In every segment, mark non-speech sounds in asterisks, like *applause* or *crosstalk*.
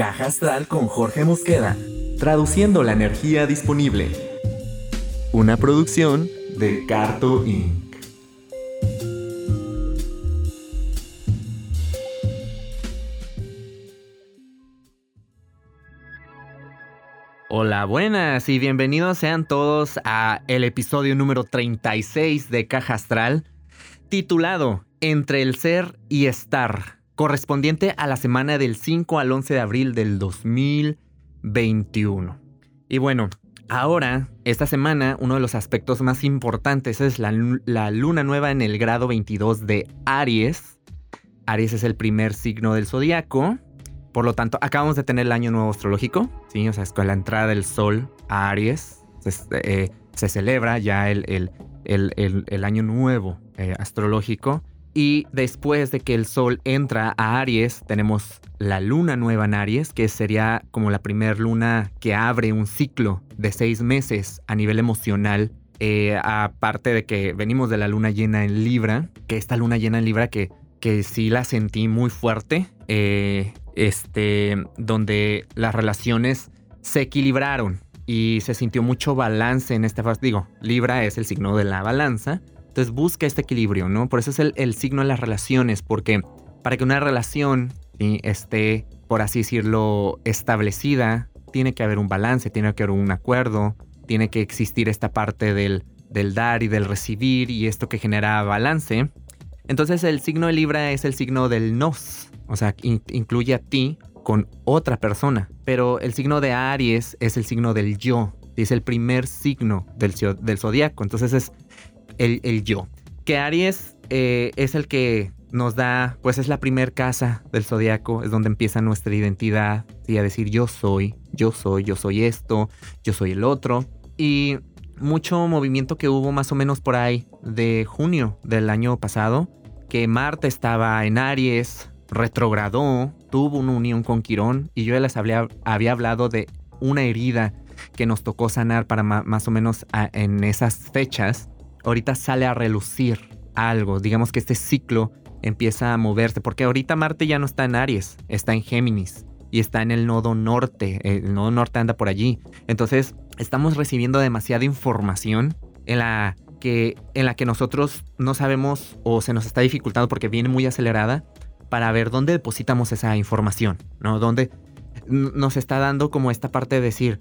Caja Astral con Jorge Mosqueda. Traduciendo la energía disponible. Una producción de Carto Inc. Hola, buenas y bienvenidos sean todos a el episodio número 36 de Caja Astral, titulado Entre el ser y estar, correspondiente a la semana del 5 al 11 de abril del 2021. Y bueno, ahora, esta semana, uno de los aspectos más importantes es la, la luna nueva en el grado 22 de Aries. Aries es el primer signo del zodiaco por lo tanto, acabamos de tener el año nuevo astrológico, ¿sí? O sea, es con la entrada del sol a Aries. Se, eh, celebra ya el, el, año nuevo eh, astrológico. Y después de que el sol entra a Aries, tenemos la luna nueva en Aries, que sería como la primera luna que abre un ciclo de seis meses a nivel emocional. Eh, aparte de que venimos de la luna llena en Libra, que esta luna llena en Libra que, que sí la sentí muy fuerte. Eh, este, donde las relaciones se equilibraron y se sintió mucho balance en esta fase. Digo, Libra es el signo de la balanza, entonces busca este equilibrio, ¿no? Por eso es el, signo de las relaciones, porque para que una relación esté, por así decirlo, establecida, tiene que haber un balance, tiene que haber un acuerdo, tiene que existir esta parte del, dar y del recibir y esto que genera balance. Entonces el signo de Libra es el signo del nos, o sea, incluye a ti con otra persona. Pero el signo de Aries es el signo del yo. Es el primer signo del, del zodiaco. Entonces es el, yo. Que Aries eh, es el que nos da, pues es la primer casa del zodiaco, es donde empieza nuestra identidad, y a decir yo soy, yo soy, yo soy esto, yo soy el otro. Y mucho movimiento que hubo más o menos por ahí de junio del año pasado, que Marte estaba en Aries, retrogradó, tuvo una unión con Quirón y yo ya les había hablado de una herida que nos tocó sanar para más o menos en esas fechas. Ahorita sale a relucir algo, digamos que este ciclo empieza a moverse, porque ahorita Marte ya no está en Aries, está en Géminis y está en el nodo norte, el nodo norte anda por allí. Entonces estamos recibiendo demasiada información en la que, en la que nosotros no sabemos o se nos está dificultando porque viene muy acelerada para ver dónde depositamos esa información, ¿no? Dónde nos está dando como esta parte de decir,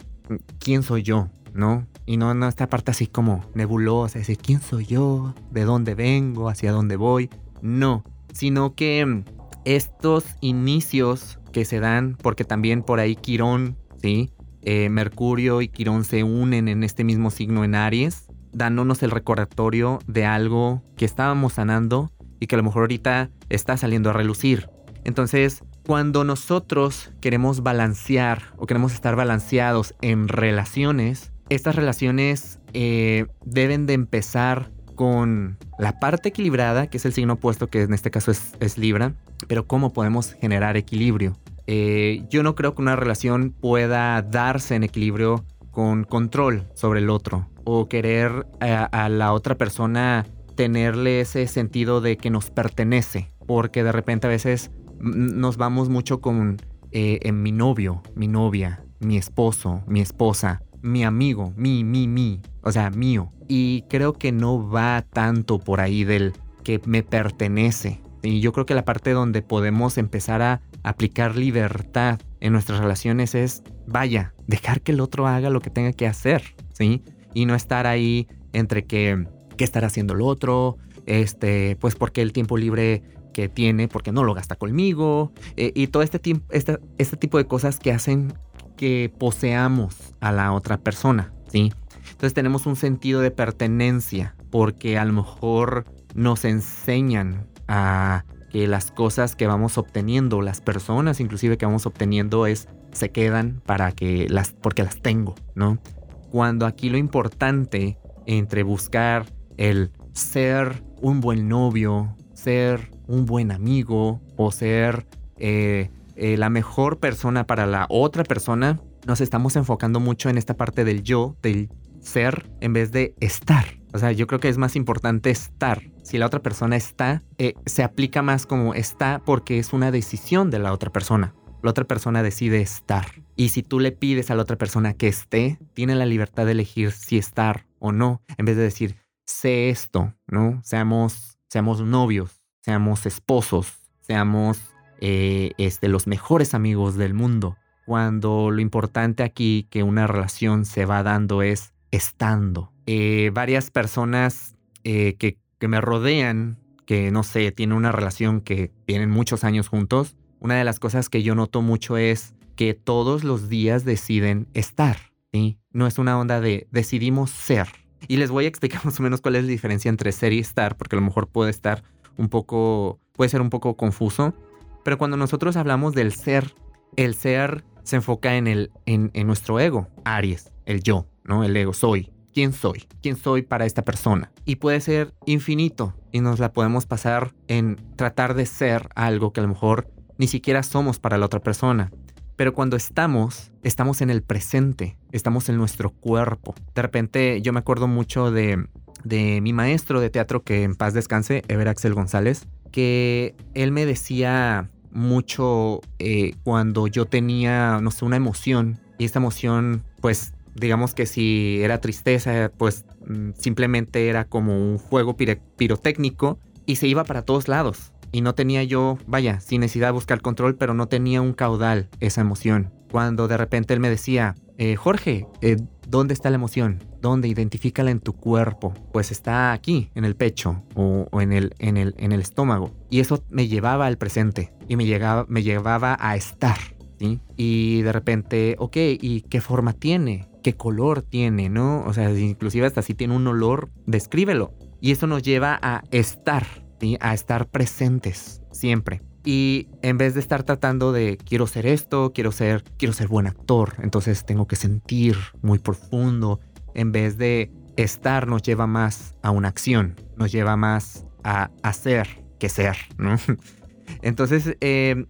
¿quién soy yo? ¿No? Y no, no esta parte así como nebulosa, decir, ¿quién soy yo? ¿De dónde vengo? ¿Hacia dónde voy? No, sino que estos inicios que se dan, porque también por ahí Quirón, ¿sí? Eh, Mercurio y Quirón se unen en este mismo signo en Aries, dándonos el recordatorio de algo que estábamos sanando y que a lo mejor ahorita está saliendo a relucir. Entonces, cuando nosotros queremos balancear o queremos estar balanceados en relaciones, estas relaciones eh, deben de empezar con la parte equilibrada, que es el signo opuesto, que en este caso es, Libra, pero cómo podemos generar equilibrio. Eh, yo no creo que una relación pueda darse en equilibrio con control sobre el otro o querer a la otra persona tenerle ese sentido de que nos pertenece, porque de repente a veces nos vamos mucho con eh, en mi novio, mi novia, mi esposo, mi esposa, mi amigo, mi, mi, mi, o sea, mío. Y creo que no va tanto por ahí del que me pertenece. Y yo creo que la parte donde podemos empezar a aplicar libertad en nuestras relaciones es, vaya, dejar que el otro haga lo que tenga que hacer, ¿sí? Y no estar ahí entre que qué estará haciendo el otro, este, pues porque el tiempo libre que tiene, porque no lo gasta conmigo, eh, y todo este, este, este tipo de cosas que hacen que poseamos a la otra persona, ¿sí? Entonces tenemos un sentido de pertenencia, porque a lo mejor nos enseñan a que las cosas que vamos obteniendo, las personas inclusive que vamos obteniendo es se quedan para que las porque las tengo, ¿no? Cuando aquí lo importante entre buscar el ser un buen novio, ser un buen amigo o ser eh, eh, la mejor persona para la otra persona, nos estamos enfocando mucho en esta parte del yo, del ser, en vez de estar. O sea, yo creo que es más importante estar. Si la otra persona está, eh, se aplica más como está porque es una decisión de la otra persona. la otra persona decide estar. Y si tú le pides a la otra persona que esté, tiene la libertad de elegir si estar o no, en vez de decir, sé esto, ¿no? Seamos, seamos novios, seamos esposos, seamos eh, este, los mejores amigos del mundo. Cuando lo importante aquí que una relación se va dando es estando. Eh, varias personas eh, que, que me rodean, que no sé, tienen una relación que tienen muchos años juntos, una de las cosas que yo noto mucho es que todos los días deciden estar, ¿sí? No es una onda de decidimos ser. Y les voy a explicar *laughs* más o menos cuál es la diferencia entre ser y estar, porque a lo mejor puede estar un poco, puede ser un poco confuso. Pero cuando nosotros hablamos del ser, el ser se enfoca en, el, en, en nuestro ego, Aries, el yo, ¿no? El ego, soy. ¿Quién soy? ¿Quién soy para esta persona? Y puede ser infinito y nos la podemos pasar en tratar de ser algo que a lo mejor ni siquiera somos para la otra persona. Pero cuando estamos, estamos en el presente, estamos en nuestro cuerpo. De repente yo me acuerdo mucho de, de mi maestro de teatro, que en paz descanse, Ever Axel González, que él me decía mucho eh, cuando yo tenía, no sé, una emoción, y esta emoción, pues digamos que si era tristeza, pues mm, simplemente era como un fuego pirotécnico y se iba para todos lados y no tenía yo, vaya, sin necesidad de buscar control, pero no tenía un caudal esa emoción. Cuando de repente él me decía, eh, Jorge, eh, ¿dónde está la emoción? ¿Dónde? Identifícala en tu cuerpo. Pues está aquí, en el pecho o, en, el, en, el, en el estómago. Y eso me llevaba al presente y me, llegaba, me llevaba a estar. ¿sí? Y de repente, ok, ¿y qué forma tiene? ¿Qué color tiene? ¿No? O sea, inclusive hasta si tiene un olor, descríbelo. Y eso nos lleva a estar a estar presentes siempre. Y en vez de estar tratando de quiero ser esto, quiero ser, quiero ser buen actor, entonces tengo que sentir muy profundo, en vez de estar nos lleva más a una acción, nos lleva más a hacer que ser. *laughs* Entonces, eh,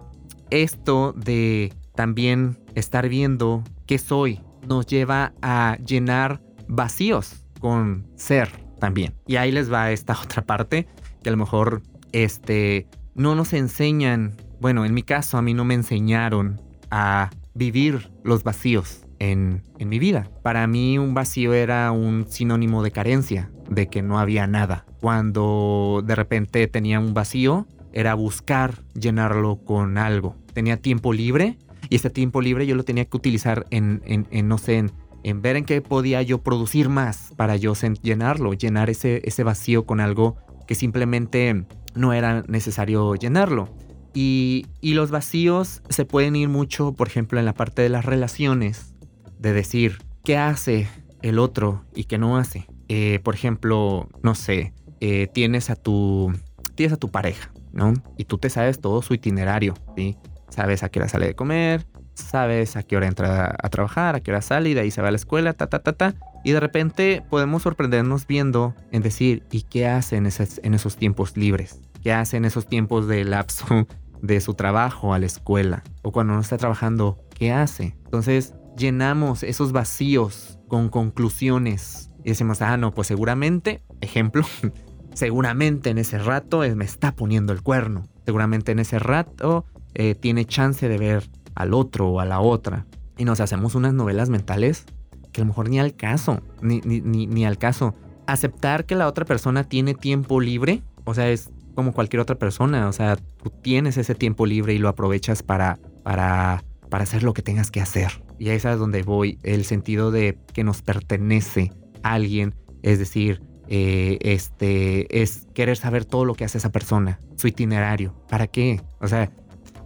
esto de también estar viendo qué soy nos lleva a llenar vacíos con ser también. Y ahí les va esta *laughs* otra parte que a lo mejor este, no nos enseñan, bueno, en mi caso a mí no me enseñaron a vivir los vacíos en, en, mi vida. Para mí un vacío era un sinónimo de carencia, de que no había nada. Cuando de repente tenía un vacío, era buscar llenarlo con algo. Tenía tiempo libre y ese tiempo libre yo lo tenía que utilizar en, en, no sé, en, en, ver en qué podía yo producir más para yo llenarlo, llenar ese, ese vacío con algo que simplemente no era necesario llenarlo. Y, los vacíos se pueden ir mucho, por ejemplo, en la parte de las relaciones, de decir qué hace el otro y qué no hace. Eh, por ejemplo, no sé, eh, tienes a tu tienes a tu pareja, ¿no? Y tú te sabes todo su itinerario, ¿sí? Sabes a qué hora sale de comer, sabes a qué hora entra a trabajar, a qué hora sale y de ahí se va a la escuela, ta, ta, ta, ta. Y de repente podemos sorprendernos viendo en decir, ¿y qué hace en, en esos tiempos libres? ¿Qué hace en esos tiempos de lapso *laughs* de su trabajo a la escuela? O cuando no está trabajando, ¿qué hace? Entonces llenamos esos vacíos con conclusiones y decimos, ah, no, pues seguramente, ejemplo, *laughs* seguramente en ese rato me está poniendo el cuerno. Seguramente en ese rato eh, tiene chance de ver al otro o a la otra. Y nos hacemos unas novelas mentales que a lo mejor ni al caso, ni, ni, ni, al caso. Aceptar que la otra persona tiene tiempo libre, o sea, es como cualquier otra persona, o sea, tú tienes ese tiempo libre y lo aprovechas para, para, para hacer lo que tengas que hacer. Y ahí es donde voy, el sentido de que nos pertenece a alguien, es decir, eh, este, es querer saber todo lo que hace esa persona, su itinerario. ¿Para qué? O sea,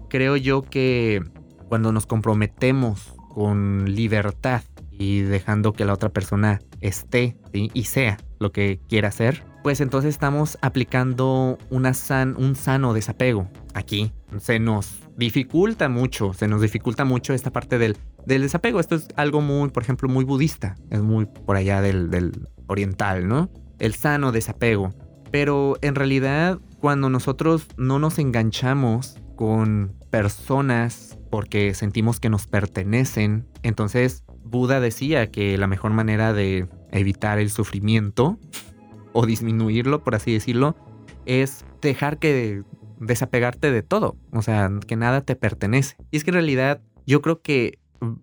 creo yo que cuando nos comprometemos con libertad y dejando que la otra persona esté y sea lo que quiera hacer, pues entonces estamos aplicando un sano desapego aquí. Se nos dificulta mucho, se nos dificulta mucho esta parte del, del desapego. Esto es algo muy, por ejemplo, muy budista, es muy por allá del oriental, ¿no? El sano desapego. Pero en realidad, cuando nosotros no nos enganchamos con personas porque sentimos que nos pertenecen, entonces Buda decía que la mejor manera de evitar el sufrimiento o disminuirlo, por así decirlo, es dejar que desapegarte de todo, o sea, que nada te pertenece. Y es que en realidad yo creo que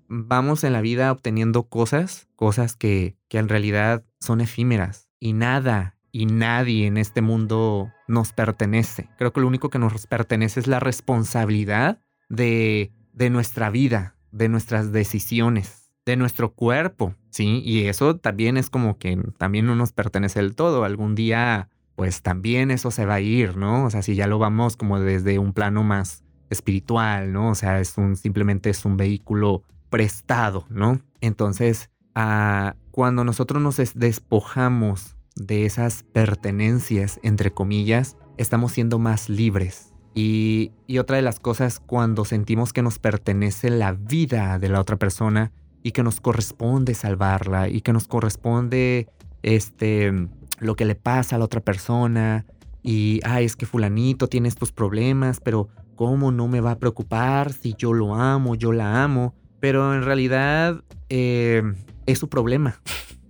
vamos en la vida obteniendo cosas, cosas que, que en realidad son efímeras y nada y nadie en este mundo nos pertenece. Creo que lo único que nos pertenece es la responsabilidad de, de nuestra vida, de nuestras decisiones, de nuestro cuerpo, ¿sí? Y eso también es como que también no nos pertenece del todo. Algún día, pues también eso se va a ir, ¿no? O sea, si ya lo vamos como desde un plano más espiritual, ¿no? O sea, es un, simplemente es un vehículo prestado, ¿no? Entonces, ah, cuando nosotros nos despojamos de esas pertenencias, entre comillas, estamos siendo más libres. Y, otra de las cosas, cuando sentimos que nos pertenece la vida de la otra persona y que nos corresponde salvarla y que nos corresponde este, lo que le pasa a la otra persona y, ay, es que fulanito tiene estos problemas, pero ¿cómo no me va a preocupar si yo lo amo, yo la amo? Pero en realidad eh, es su problema,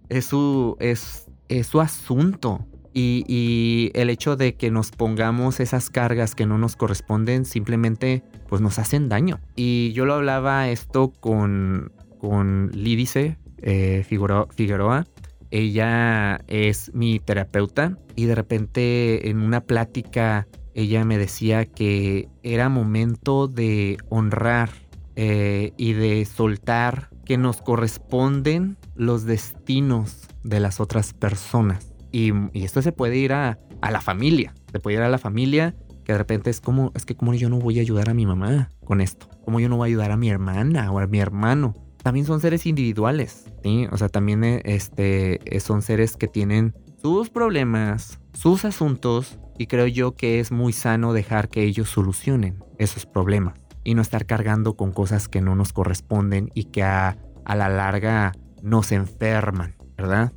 es su, es es su asunto. Y, el hecho de que nos pongamos esas cargas que no nos corresponden simplemente pues nos hacen daño. Y yo lo hablaba esto con, con Lídice eh, Figueroa. Ella es mi terapeuta y de repente en una plática ella me decía que era momento de honrar eh, y de soltar que nos corresponden los destinos de las otras personas. Y, esto se puede ir a, la familia. Se puede ir a la familia que de repente es como, es que como yo no voy a ayudar a mi mamá con esto. Como yo no voy a ayudar a mi hermana o a mi hermano. También son seres individuales, ¿sí? O sea, también eh, este, eh, son seres que tienen sus problemas, sus asuntos, y creo yo que es muy sano dejar que ellos solucionen esos problemas y no estar cargando con cosas que no nos corresponden y que a, a la larga nos enferman, ¿verdad?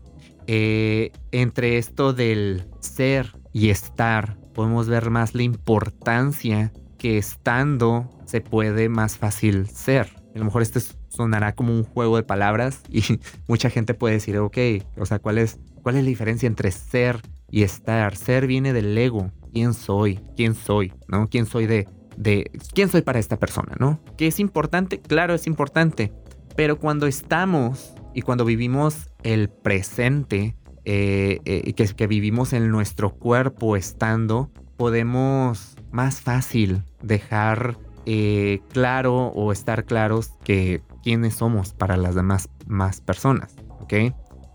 Eh, entre esto del ser y estar, podemos ver más la importancia que estando se puede más fácil ser. A lo mejor este sonará como un juego de palabras y *laughs* mucha gente puede decir, ok, o sea, ¿cuál es, cuál es la diferencia entre ser y estar? Ser viene del ego. ¿Quién soy? ¿Quién soy? ¿No? ¿Quién soy de, de, quién soy para esta persona? ¿No? ¿Que es importante? Claro, es importante. Pero cuando estamos y cuando vivimos el presente, eh, eh, que, que vivimos en nuestro cuerpo estando, podemos más fácil dejar eh, claro o estar claros que quiénes somos para las demás más personas, ¿ok?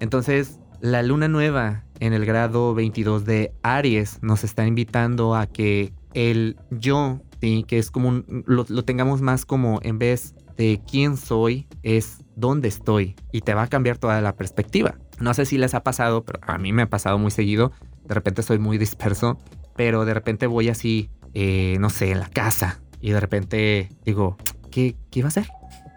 Entonces, la luna nueva en el grado 22 de Aries nos está invitando a que el yo, ¿sí? que es como lo, tengamos más como en vez de quién soy, es dónde estoy y te va a cambiar toda la perspectiva. No sé si les ha pasado, pero a mí me ha pasado muy seguido. De repente soy muy disperso, pero de repente voy así, eh, no sé, en la casa y de repente digo, ¿qué, qué iba a hacer?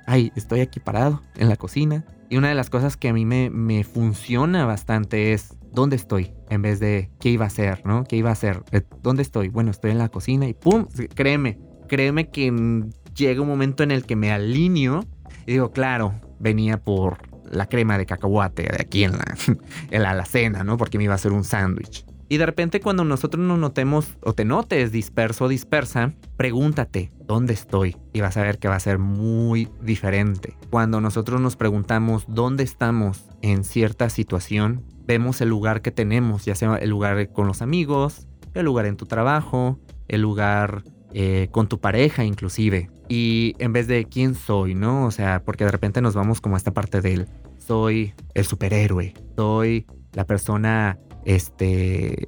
Ay, estoy aquí parado en la cocina. Y una de las cosas que a mí me, me funciona bastante es dónde estoy en vez de qué iba a hacer, ¿no? ¿Qué iba a hacer? Eh, ¿Dónde estoy? Bueno, estoy en la cocina y ¡pum! Créeme, créeme que llega un momento en el que me alineo y digo, claro, venía por la crema de cacahuate de aquí en la, *laughs* en la alacena, ¿no? Porque me iba a hacer un sándwich. Y de repente cuando nosotros nos notemos o te notes disperso o dispersa, pregúntate, ¿dónde estoy? Y vas a ver que va a ser muy diferente. Cuando nosotros nos preguntamos dónde estamos en cierta situación, vemos el lugar que tenemos, ya sea el lugar con los amigos, el lugar en tu trabajo, el lugar eh, con tu pareja inclusive. Y en vez de quién soy, ¿no? O sea, porque de repente nos vamos como a esta parte del soy el superhéroe, soy la persona, este,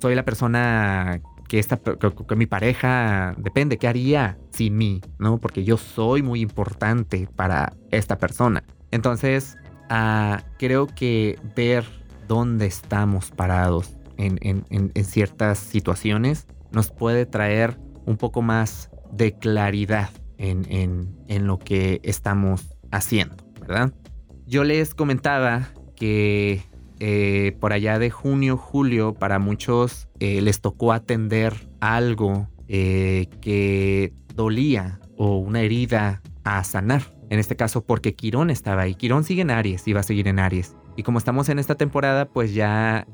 soy la persona que, esta, que, mi pareja depende, ¿qué haría sin mí? ¿No? Porque yo soy muy importante para esta persona. Entonces, ah, creo que ver dónde estamos parados en, en ciertas situaciones nos puede traer un poco más de claridad en, lo que estamos haciendo, ¿verdad? Yo les comentaba que eh, por allá de junio, julio, para muchos eh, les tocó atender algo eh, que dolía o una herida a sanar. En este caso porque Quirón estaba ahí. Quirón sigue en Aries y va a seguir en Aries. Y como estamos en esta temporada, pues ya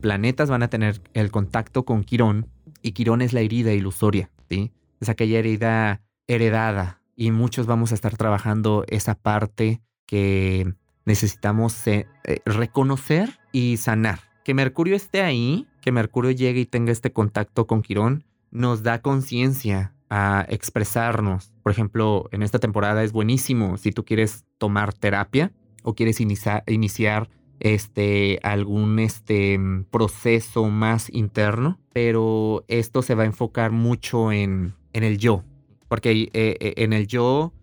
planetas van a tener el contacto con Quirón Y Quirón es la herida ilusoria, ¿sí? Es aquella herida heredada. Y muchos vamos a estar trabajando esa parte que necesitamos eh, eh, reconocer y sanar. Que Mercurio esté ahí, que Mercurio llegue y tenga este contacto con Quirón, nos da conciencia a expresarnos. Por ejemplo, en esta temporada es buenísimo si tú quieres tomar terapia o quieres iniciar este, algún este, proceso más interno, pero esto se va a enfocar mucho en, en el yo, porque eh, en el yo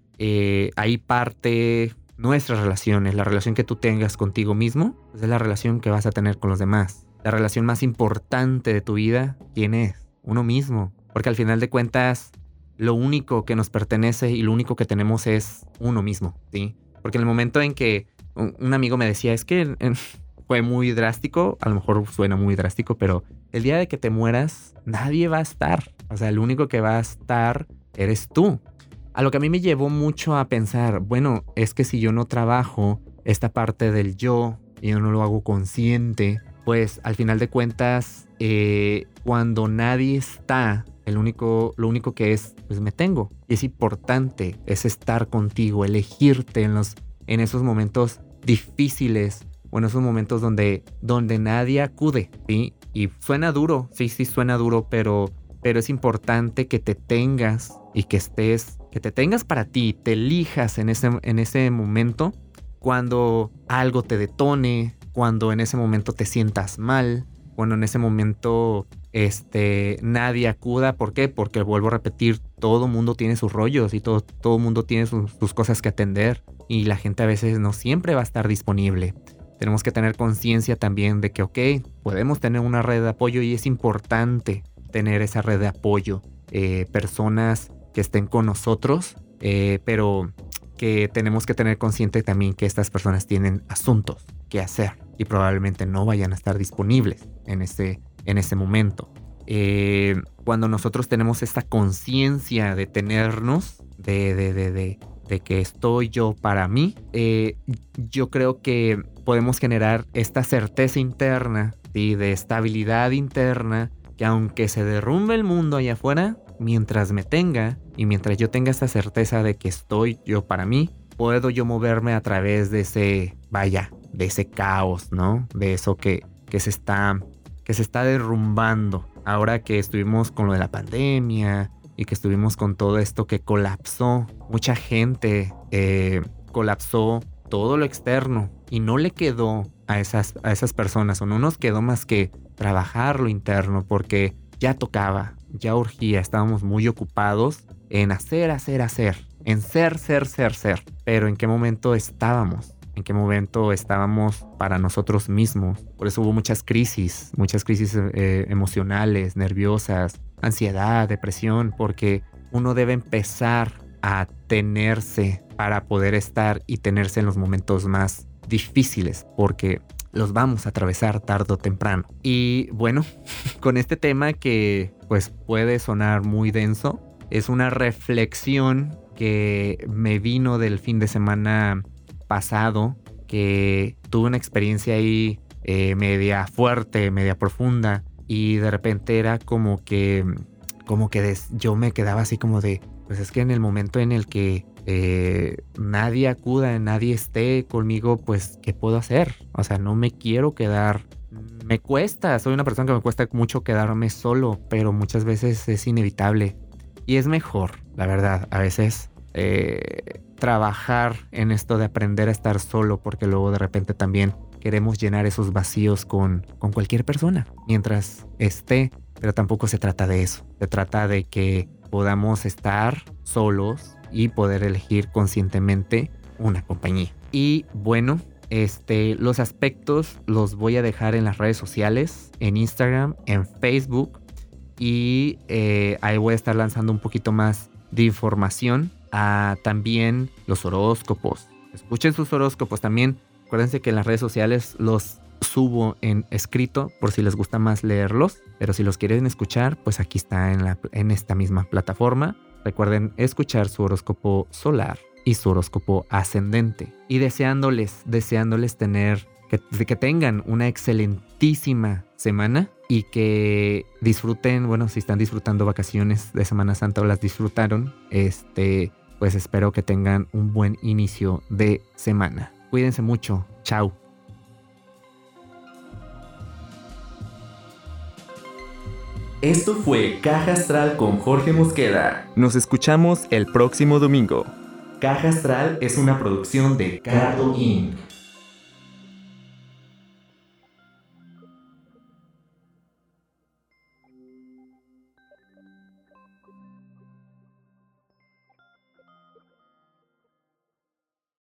hay parte nuestras relaciones, la relación que tú tengas contigo mismo, pues, es la relación que vas a tener con los demás. La relación más importante de tu vida, ¿quién es? Uno mismo. Porque al final de cuentas, lo único que nos pertenece y lo único que tenemos es uno mismo, ¿sí? Porque en el momento en que un amigo me decía, es que *laughs* fue muy drástico, a lo mejor suena muy drástico, pero el día de que te mueras, nadie va a estar. O sea, el único que va a estar eres tú. A lo que a mí me llevó mucho a pensar, bueno, es que si yo no trabajo esta parte del yo y yo no lo hago consciente, pues al final de cuentas, eh, cuando nadie está, el único, lo único que es, pues me tengo. Y es importante, es estar contigo, elegirte en, los, en esos momentos difíciles o en esos momentos donde, donde nadie acude, ¿sí? Y suena duro, sí, sí suena duro, pero, pero es importante que te tengas y que estés, que te tengas para ti, te elijas en ese, en ese momento cuando algo te detone, cuando en ese momento te sientas mal, cuando en ese momento este, nadie acuda. ¿Por qué? Porque vuelvo a repetir, todo mundo tiene sus rollos y todo, todo mundo tiene sus, cosas que atender y la gente a veces no siempre va a estar disponible. Tenemos que tener conciencia también de que, ok, podemos tener una red de apoyo y es importante tener esa red de apoyo. Eh, personas que estén con nosotros, eh, pero que tenemos que tener consciente también que estas personas tienen asuntos que hacer y probablemente no vayan a estar disponibles en ese, en ese momento. Eh, cuando nosotros tenemos esta conciencia de tenernos, de, de, de, de, que estoy yo para mí, eh, yo creo que podemos generar esta certeza interna, y de estabilidad interna, que aunque se derrumbe el mundo allá afuera, mientras me tenga y mientras yo tenga esta certeza de que estoy yo para mí, puedo yo moverme a través de ese, vaya, de ese caos, ¿no? De eso que, que se está, que se está derrumbando. Ahora que estuvimos con lo de la pandemia, y que estuvimos con todo esto que colapsó. Mucha gente eh, colapsó todo lo externo y no le quedó a esas, a esas personas o no nos quedó más que trabajar lo interno porque ya tocaba, ya urgía, estábamos muy ocupados en hacer, hacer, hacer, en ser, ser, ser, ser. Pero ¿en qué momento estábamos? ¿En qué momento estábamos para nosotros mismos? Por eso hubo muchas crisis, muchas crisis eh, emocionales, nerviosas, ansiedad, depresión, porque uno debe empezar a tenerse para poder estar y tenerse en los momentos más difíciles, porque los vamos a atravesar tarde o temprano. Y bueno, *laughs* con este tema que pues puede sonar muy denso, es una reflexión que me vino del fin de semana pasado, que tuve una experiencia ahí eh, media fuerte, media profunda, y de repente era como que, como que yo me quedaba así como de, pues es que en el momento en el que eh, nadie acuda, nadie esté conmigo, pues, ¿qué puedo hacer? O sea, no me quiero quedar. Me cuesta, soy una persona que me cuesta mucho quedarme solo, pero muchas veces es inevitable. Y es mejor, la verdad, a veces eh, trabajar en esto de aprender a estar solo, porque luego de repente también queremos llenar esos vacíos con, con cualquier persona mientras esté, pero tampoco se trata de eso. Se trata de que podamos estar solos y poder elegir conscientemente una compañía. Y bueno, este, los aspectos los voy a dejar en las redes sociales, en Instagram, en Facebook y eh, ahí voy a estar lanzando un poquito más de información. a también los horóscopos. Escuchen sus horóscopos también. Acuérdense que en las redes sociales los subo en escrito por si les gusta más leerlos, pero si los quieren escuchar, pues aquí está en, la, en esta misma plataforma. Recuerden escuchar su horóscopo solar y su horóscopo ascendente. Y deseándoles, deseándoles tener, que, que tengan una excelentísima semana y que disfruten, bueno, si están disfrutando vacaciones de Semana Santa o las disfrutaron, este, pues espero que tengan un buen inicio de semana. Cuídense mucho. Chao. Esto fue Caja Astral con Jorge Mosqueda. Nos escuchamos el próximo domingo. Caja Astral es una producción de Cardo Inc.